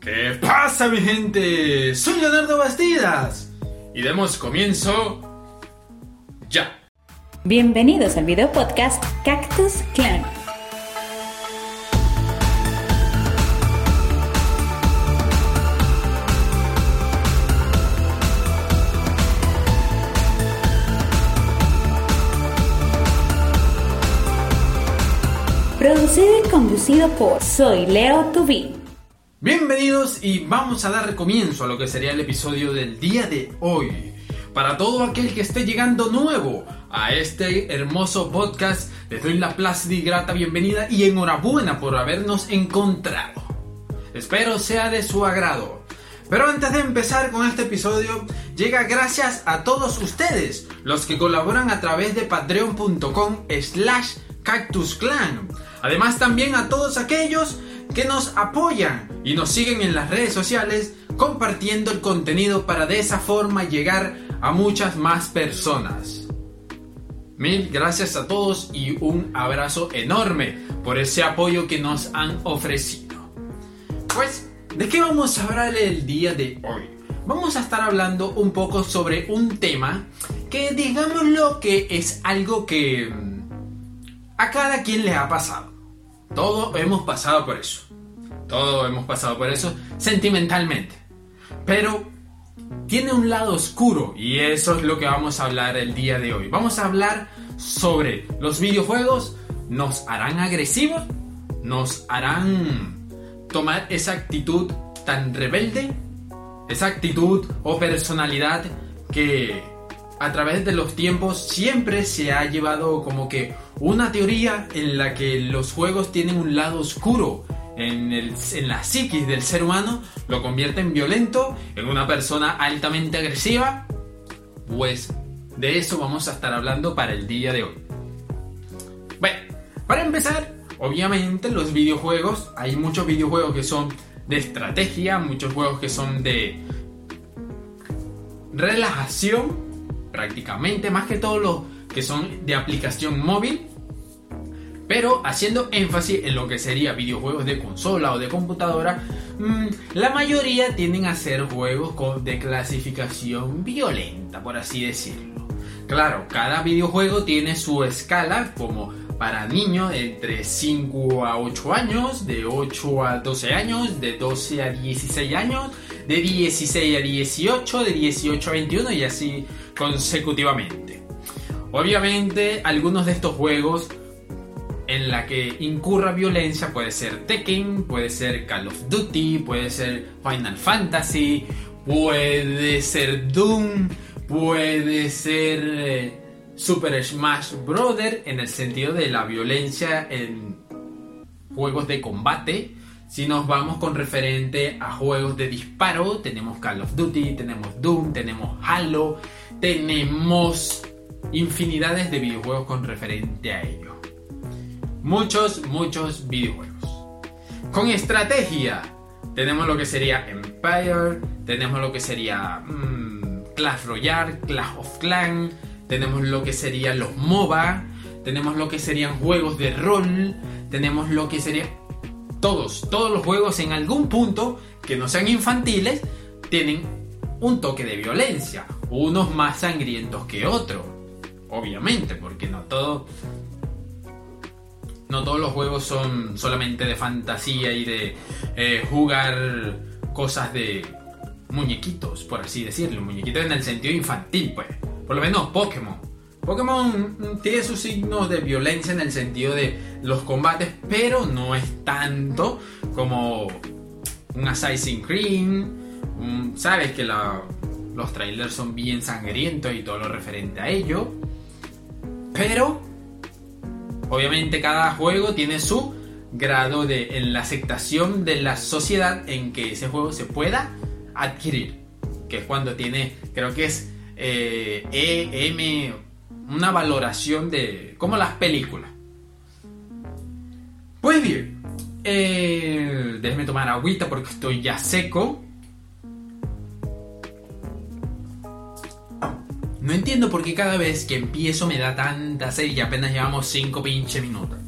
¿Qué pasa mi gente? Soy Leonardo Bastidas y demos comienzo ya. Bienvenidos al video podcast Cactus Clan. Producido y conducido por Soy Leo Tubí. Bienvenidos y vamos a dar comienzo a lo que sería el episodio del día de hoy. Para todo aquel que esté llegando nuevo a este hermoso podcast, les doy la plácida y grata bienvenida y enhorabuena por habernos encontrado. Espero sea de su agrado. Pero antes de empezar con este episodio, llega gracias a todos ustedes, los que colaboran a través de patreon.com slash cactusclan. Además también a todos aquellos que nos apoyan y nos siguen en las redes sociales compartiendo el contenido para de esa forma llegar a muchas más personas. Mil gracias a todos y un abrazo enorme por ese apoyo que nos han ofrecido. Pues, ¿de qué vamos a hablar el día de hoy? Vamos a estar hablando un poco sobre un tema que digámoslo que es algo que mm, a cada quien le ha pasado. Todos hemos pasado por eso. Todos hemos pasado por eso sentimentalmente. Pero tiene un lado oscuro y eso es lo que vamos a hablar el día de hoy. Vamos a hablar sobre los videojuegos. ¿Nos harán agresivos? ¿Nos harán tomar esa actitud tan rebelde? Esa actitud o personalidad que a través de los tiempos siempre se ha llevado como que una teoría en la que los juegos tienen un lado oscuro en, el, en la psiquis del ser humano, lo convierte en violento, en una persona altamente agresiva. Pues de eso vamos a estar hablando para el día de hoy. Bueno, para empezar, obviamente los videojuegos, hay muchos videojuegos que son de estrategia, muchos juegos que son de relajación prácticamente, más que todos los que son de aplicación móvil, pero haciendo énfasis en lo que sería videojuegos de consola o de computadora, mm, la mayoría tienden a ser juegos de clasificación violenta, por así decirlo. Claro, cada videojuego tiene su escala, como para niños entre 5 a 8 años, de 8 a 12 años, de 12 a 16 años, de 16 a 18, de 18 a 21 y así consecutivamente. Obviamente, algunos de estos juegos en la que incurra violencia puede ser Tekken, puede ser Call of Duty, puede ser Final Fantasy, puede ser Doom, puede ser eh, Super Smash Bros. en el sentido de la violencia en juegos de combate. Si nos vamos con referente a juegos de disparo, tenemos Call of Duty, tenemos Doom, tenemos Halo, tenemos infinidades de videojuegos con referente a ello. Muchos, muchos videojuegos. Con estrategia, tenemos lo que sería Empire, tenemos lo que sería mm, Clash Royale, Clash of Clans, tenemos lo que serían los MOBA, tenemos lo que serían juegos de rol, tenemos lo que serían todos, todos los juegos en algún punto que no sean infantiles tienen un toque de violencia, unos más sangrientos que otros, obviamente, porque no todo no todos los juegos son solamente de fantasía y de eh, jugar cosas de muñequitos, por así decirlo, muñequitos en el sentido infantil, pues. Por lo menos Pokémon. Pokémon tiene sus signos de violencia en el sentido de los combates, pero no es tanto como un Assassin's Creed. Sabes que los trailers son bien sangrientos y todo lo referente a ello. Pero, obviamente, cada juego tiene su grado de la aceptación de la sociedad en que ese juego se pueda adquirir. Que es cuando tiene, creo que es eh, EM, una valoración de como las películas. Pues bien, eh, déjeme tomar agüita porque estoy ya seco. No entiendo por qué cada vez que empiezo me da tanta sed y apenas llevamos 5 pinche minutos.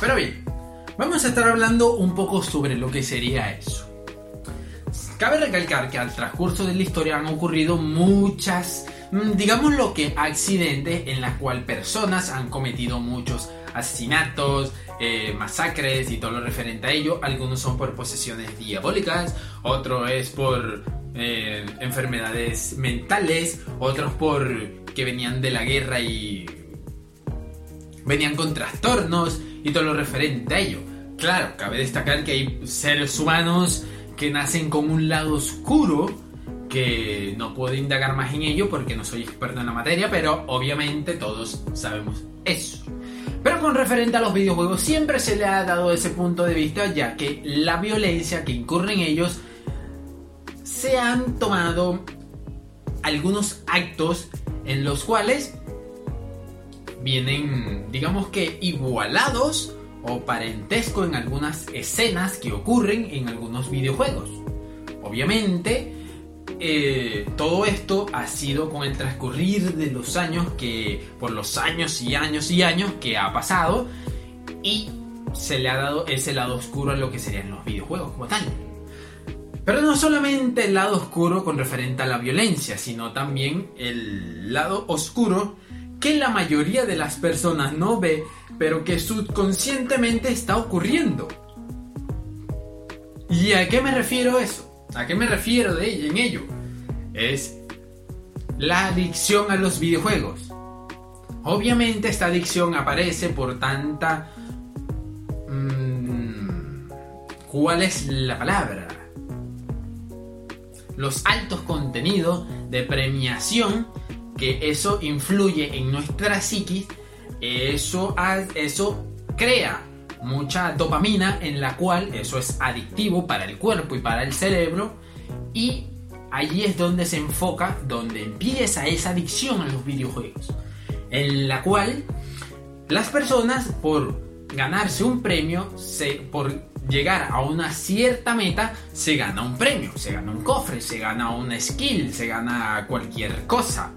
Pero bien, vamos a estar hablando un poco sobre lo que sería eso. Cabe recalcar que al transcurso de la historia han ocurrido muchas, digamos lo que accidentes en las cuales personas han cometido muchos asesinatos, eh, masacres y todo lo referente a ello. Algunos son por posesiones diabólicas, otro es por eh, enfermedades mentales, otros por que venían de la guerra y venían con trastornos y todo lo referente a ello. Claro, cabe destacar que hay seres humanos que nacen con un lado oscuro que no puedo indagar más en ello porque no soy experto en la materia, pero obviamente todos sabemos eso. Pero con referente a los videojuegos siempre se le ha dado ese punto de vista ya que la violencia que incurren ellos se han tomado algunos actos en los cuales vienen, digamos que igualados o parentesco en algunas escenas que ocurren en algunos videojuegos. Obviamente, eh, todo esto ha sido con el transcurrir de los años que, por los años y años y años que ha pasado y se le ha dado ese lado oscuro a lo que serían los videojuegos como tal. Pero no solamente el lado oscuro con referente a la violencia, sino también el lado oscuro que la mayoría de las personas no ve, pero que subconscientemente está ocurriendo. ¿Y a qué me refiero eso? ¿A qué me refiero de ello, en ello? Es la adicción a los videojuegos. Obviamente esta adicción aparece por tanta... Mmm, ¿Cuál es la palabra? los altos contenidos de premiación, que eso influye en nuestra psiquis, eso, eso crea mucha dopamina en la cual eso es adictivo para el cuerpo y para el cerebro y allí es donde se enfoca, donde empieza esa adicción a los videojuegos, en la cual las personas por ganarse un premio, se, por llegar a una cierta meta, se gana un premio, se gana un cofre, se gana una skill, se gana cualquier cosa.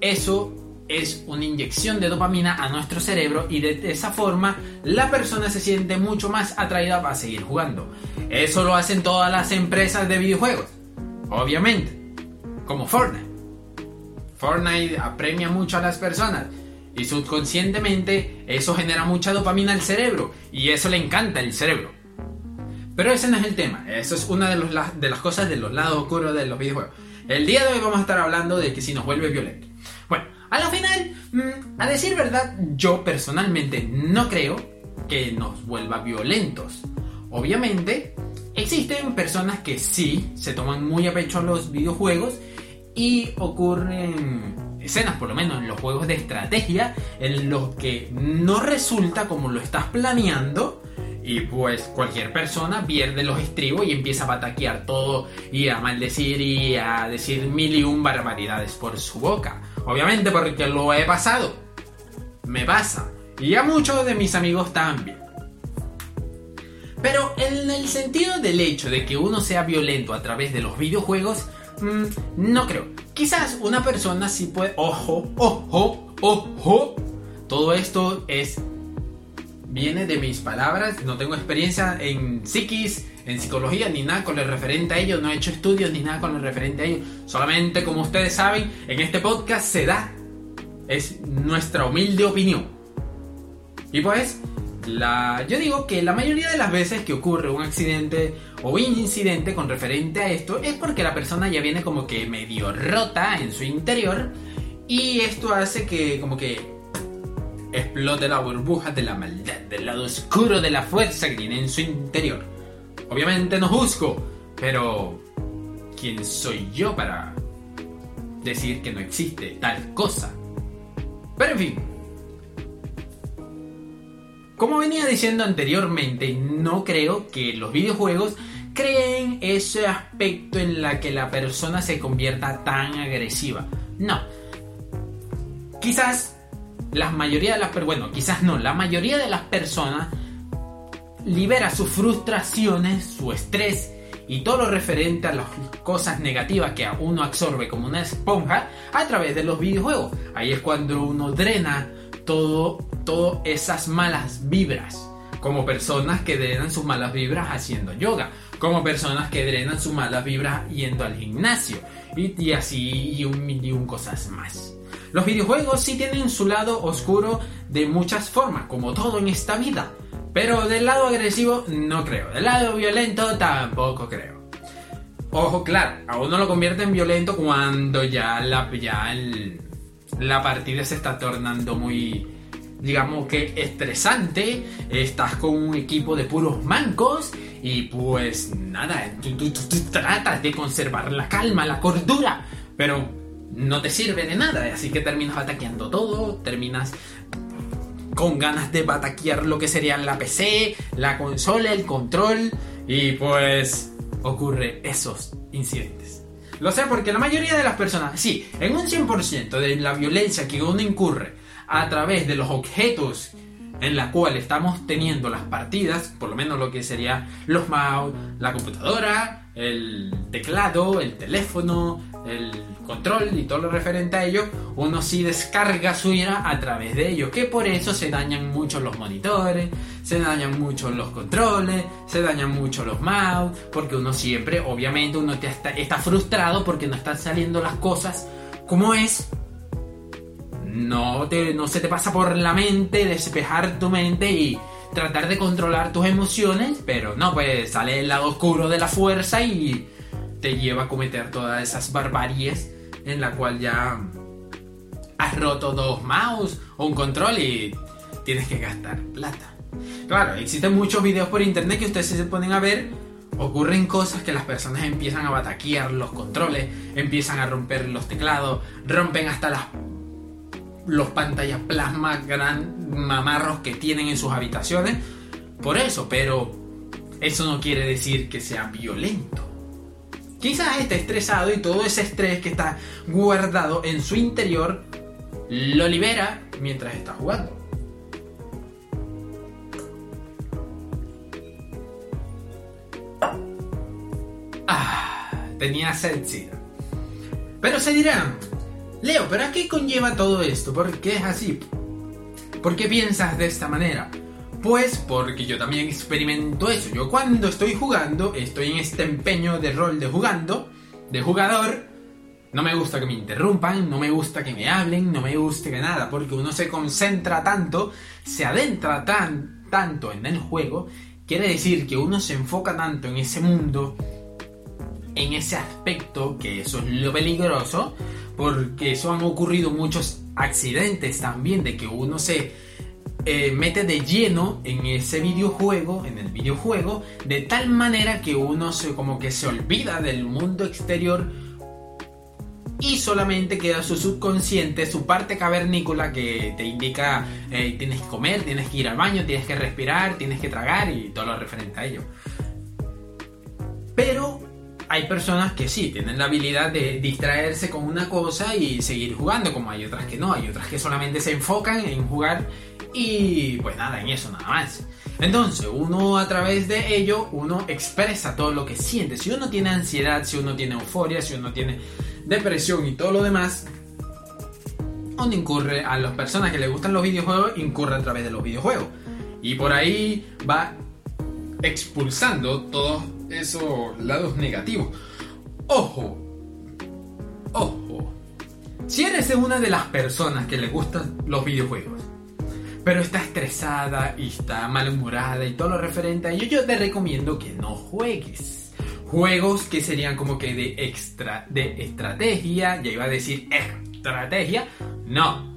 Eso es una inyección de dopamina a nuestro cerebro y de esa forma la persona se siente mucho más atraída para seguir jugando. Eso lo hacen todas las empresas de videojuegos, obviamente, como Fortnite. Fortnite apremia mucho a las personas y subconscientemente eso genera mucha dopamina al cerebro y eso le encanta al cerebro. Pero ese no es el tema, eso es una de, de las cosas de los lados oscuros de los videojuegos. El día de hoy vamos a estar hablando de que si nos vuelve violento. A la final, mm, a decir verdad, yo personalmente no creo que nos vuelva violentos. Obviamente, existen personas que sí se toman muy a pecho los videojuegos y ocurren escenas, por lo menos en los juegos de estrategia, en los que no resulta como lo estás planeando. Y pues cualquier persona pierde los estribos y empieza a pataquear todo y a maldecir y a decir mil y un barbaridades por su boca. Obviamente porque lo he pasado. Me pasa. Y a muchos de mis amigos también. Pero en el sentido del hecho de que uno sea violento a través de los videojuegos, mmm, no creo. Quizás una persona sí puede... Ojo, ojo, ojo. Todo esto es... Viene de mis palabras, no tengo experiencia en psiquis, en psicología, ni nada con el referente a ello, no he hecho estudios ni nada con el referente a ello. Solamente, como ustedes saben, en este podcast se da. Es nuestra humilde opinión. Y pues, la, yo digo que la mayoría de las veces que ocurre un accidente o incidente con referente a esto es porque la persona ya viene como que medio rota en su interior y esto hace que como que explote la burbuja de la maldad, del lado oscuro de la fuerza que tiene en su interior. Obviamente no juzgo, pero ¿quién soy yo para decir que no existe tal cosa? Pero en fin, como venía diciendo anteriormente, no creo que los videojuegos creen ese aspecto en la que la persona se convierta tan agresiva. No. Quizás la mayoría de las bueno, quizás no, la mayoría de las personas libera sus frustraciones, su estrés y todo lo referente a las cosas negativas que uno absorbe como una esponja a través de los videojuegos. Ahí es cuando uno drena todo, todas esas malas vibras. Como personas que drenan sus malas vibras haciendo yoga. Como personas que drenan sus malas vibras yendo al gimnasio. Y, así y un millón cosas más. Los videojuegos sí tienen su lado oscuro de muchas formas, como todo en esta vida. Pero del lado agresivo no creo. Del lado violento tampoco creo. Ojo, claro, a uno lo convierte en violento cuando ya la, ya la partida se está tornando muy, digamos que estresante. Estás con un equipo de puros mancos y pues nada, tú, tú, tratas de conservar la calma, la cordura, pero no te sirve de nada. Así que terminas ataqueando todo, terminas con ganas de bataquear lo que serían la PC, la consola, el control y pues ocurre esos incidentes. Lo sé porque la mayoría de las personas, sí, en un 100% de la violencia que uno incurre a través de los objetos en la cual estamos teniendo las partidas, por lo menos lo que sería los mouse, la computadora, el teclado, el teléfono, el control y todo lo referente a ello, uno sí descarga su ira a través de ello, que por eso se dañan mucho los monitores, se dañan mucho los controles, se dañan mucho los mouse, porque uno siempre, obviamente, uno está, está frustrado porque no están saliendo las cosas como es. No, te, no se te pasa por la mente despejar tu mente y tratar de controlar tus emociones, pero no, pues sale el lado oscuro de la fuerza y te lleva a cometer todas esas barbaries en la cual ya has roto dos mouse o un control y tienes que gastar plata. Claro, existen muchos videos por internet que ustedes se ponen a ver. Ocurren cosas que las personas empiezan a bataquear los controles, empiezan a romper los teclados, rompen hasta las los pantallas plasma gran mamarros que tienen en sus habitaciones. Por eso, pero eso no quiere decir que sea violento. Quizás esté estresado y todo ese estrés que está guardado en su interior lo libera mientras está jugando. Ah, tenía sed, Pero se dirán, Leo, ¿pero a qué conlleva todo esto? ¿Por qué es así? ¿Por qué piensas de esta manera? Pues porque yo también experimento eso. Yo cuando estoy jugando, estoy en este empeño de rol de jugando, de jugador. No me gusta que me interrumpan, no me gusta que me hablen, no me gusta que nada, porque uno se concentra tanto, se adentra tan, tanto en el juego, quiere decir que uno se enfoca tanto en ese mundo, en ese aspecto, que eso es lo peligroso, porque eso han ocurrido muchos accidentes también, de que uno se eh, mete de lleno en ese videojuego, en el videojuego, de tal manera que uno se como que se olvida del mundo exterior y solamente queda su subconsciente, su parte cavernícola que te indica eh, tienes que comer, tienes que ir al baño, tienes que respirar, tienes que tragar y todo lo referente a ello. Pero hay personas que sí, tienen la habilidad de distraerse con una cosa y seguir jugando, como hay otras que no, hay otras que solamente se enfocan en jugar y pues nada, en eso nada más. Entonces, uno a través de ello, uno expresa todo lo que siente. Si uno tiene ansiedad, si uno tiene euforia, si uno tiene depresión y todo lo demás, uno incurre a las personas que le gustan los videojuegos, incurre a través de los videojuegos. Y por ahí va expulsando todos esos lados negativos. Ojo, ojo. Si eres una de las personas que le gustan los videojuegos, pero está estresada y está malhumorada y todo lo referente a ello, yo te recomiendo que no juegues. Juegos que serían como que de extra de estrategia, ya iba a decir estrategia, no.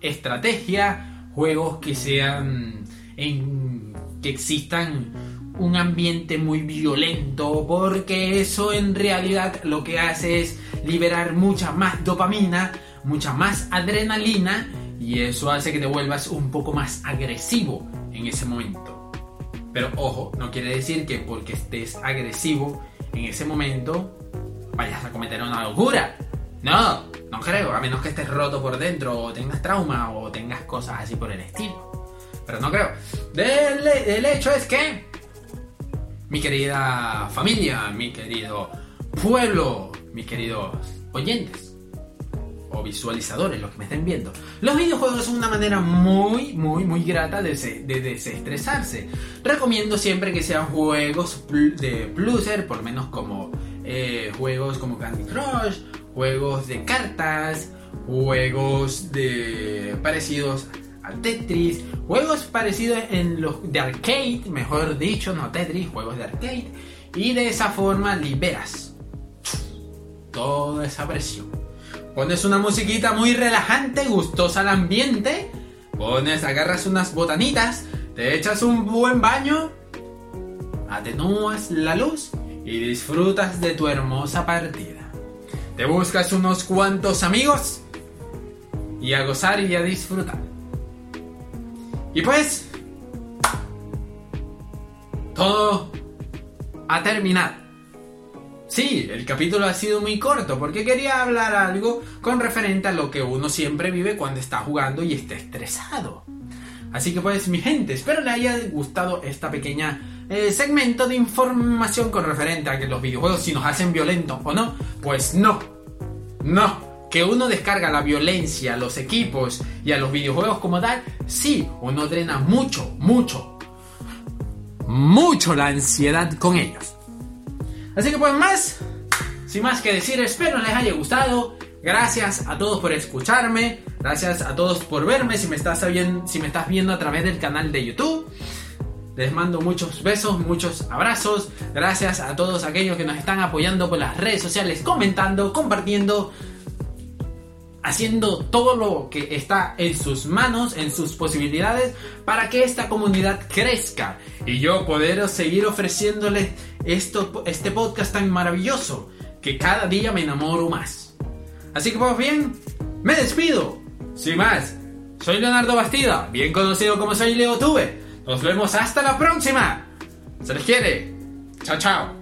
Estrategia, juegos que sean en que existan un ambiente muy violento, porque eso en realidad lo que hace es liberar mucha más dopamina, mucha más adrenalina y eso hace que te vuelvas un poco más agresivo en ese momento. Pero ojo, no quiere decir que porque estés agresivo en ese momento vayas a cometer una locura. No, no creo, a menos que estés roto por dentro o tengas trauma o tengas cosas así por el estilo. Pero no creo. El, el hecho es que mi querida familia, mi querido pueblo, mis queridos oyentes o visualizadores, los que me estén viendo. Los videojuegos son una manera muy, muy, muy grata de, de desestresarse. Recomiendo siempre que sean juegos de pluser, por lo menos como eh, juegos como Candy Crush, juegos de cartas, juegos de parecidos Tetris, juegos parecidos en los de arcade, mejor dicho, no Tetris, juegos de arcade, y de esa forma liberas toda esa presión. Pones una musiquita muy relajante, gustosa al ambiente, pones, agarras unas botanitas, te echas un buen baño, atenúas la luz y disfrutas de tu hermosa partida. Te buscas unos cuantos amigos y a gozar y a disfrutar. Y pues, todo ha terminado. Sí, el capítulo ha sido muy corto porque quería hablar algo con referente a lo que uno siempre vive cuando está jugando y está estresado. Así que pues mi gente, espero le haya gustado esta pequeña eh, segmento de información con referente a que los videojuegos si nos hacen violentos o no. Pues no, no. Que uno descarga la violencia a los equipos y a los videojuegos como tal, sí, uno drena mucho, mucho, mucho la ansiedad con ellos. Así que pues más, sin más que decir, espero les haya gustado. Gracias a todos por escucharme. Gracias a todos por verme. Si me estás viendo, si me estás viendo a través del canal de YouTube. Les mando muchos besos, muchos abrazos. Gracias a todos aquellos que nos están apoyando por las redes sociales, comentando, compartiendo, haciendo todo lo que está en sus manos, en sus posibilidades, para que esta comunidad crezca y yo poder seguir ofreciéndoles esto, este podcast tan maravilloso que cada día me enamoro más. Así que pues bien, me despido. Sin más, soy Leonardo Bastida, bien conocido como soy Leo Tuve. Nos vemos hasta la próxima. Se les quiere. Chao, chao.